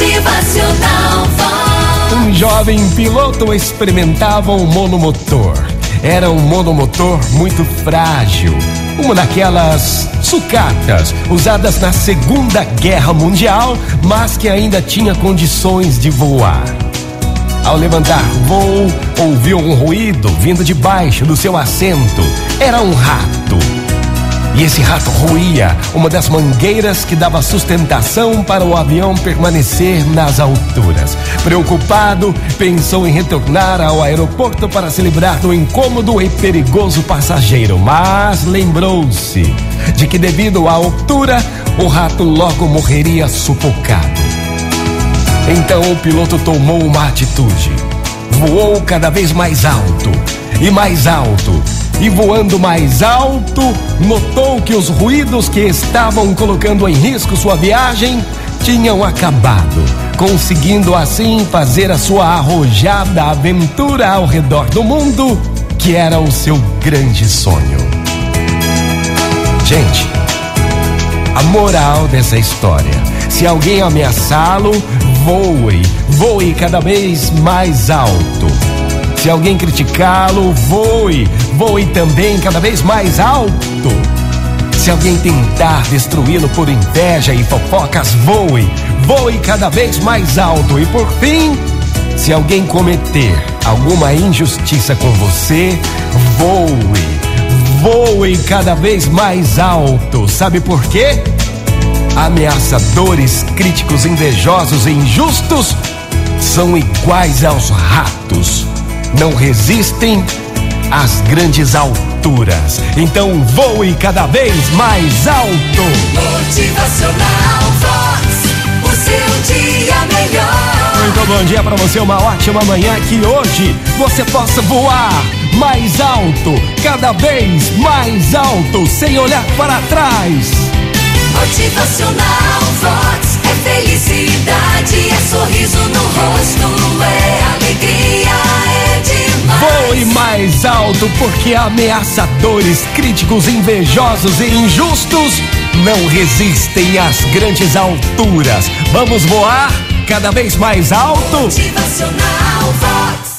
Motivacional. Um jovem piloto experimentava um monomotor. Era um monomotor muito frágil, uma daquelas sucatas usadas na Segunda Guerra Mundial, mas que ainda tinha condições de voar. Ao levantar voo, ouviu um ruído vindo de baixo do seu assento. Era um rato. E esse rato roía uma das mangueiras que dava sustentação para o avião permanecer nas alturas. Preocupado, pensou em retornar ao aeroporto para se livrar do incômodo e perigoso passageiro, mas lembrou-se de que, devido à altura, o rato logo morreria sufocado. Então o piloto tomou uma atitude. Voou cada vez mais alto e mais alto. E voando mais alto, notou que os ruídos que estavam colocando em risco sua viagem tinham acabado, conseguindo assim fazer a sua arrojada aventura ao redor do mundo, que era o seu grande sonho. Gente, a moral dessa história: se alguém ameaçá-lo, voe, voe cada vez mais alto. Se alguém criticá-lo, voe, voe também cada vez mais alto. Se alguém tentar destruí-lo por inveja e fofocas, voe, voe cada vez mais alto. E por fim, se alguém cometer alguma injustiça com você, voe, voe cada vez mais alto. Sabe por quê? Ameaçadores, críticos, invejosos e injustos são iguais aos ratos. Não resistem às grandes alturas. Então voe cada vez mais alto. Motivacional Vox. O seu dia melhor. Muito bom dia para você, uma ótima manhã. Que hoje você possa voar mais alto, cada vez mais alto, sem olhar para trás. Motivacional Vox. É felicidade, mais alto, porque ameaçadores, críticos, invejosos e injustos não resistem às grandes alturas. Vamos voar cada vez mais alto? Motivacional Vox.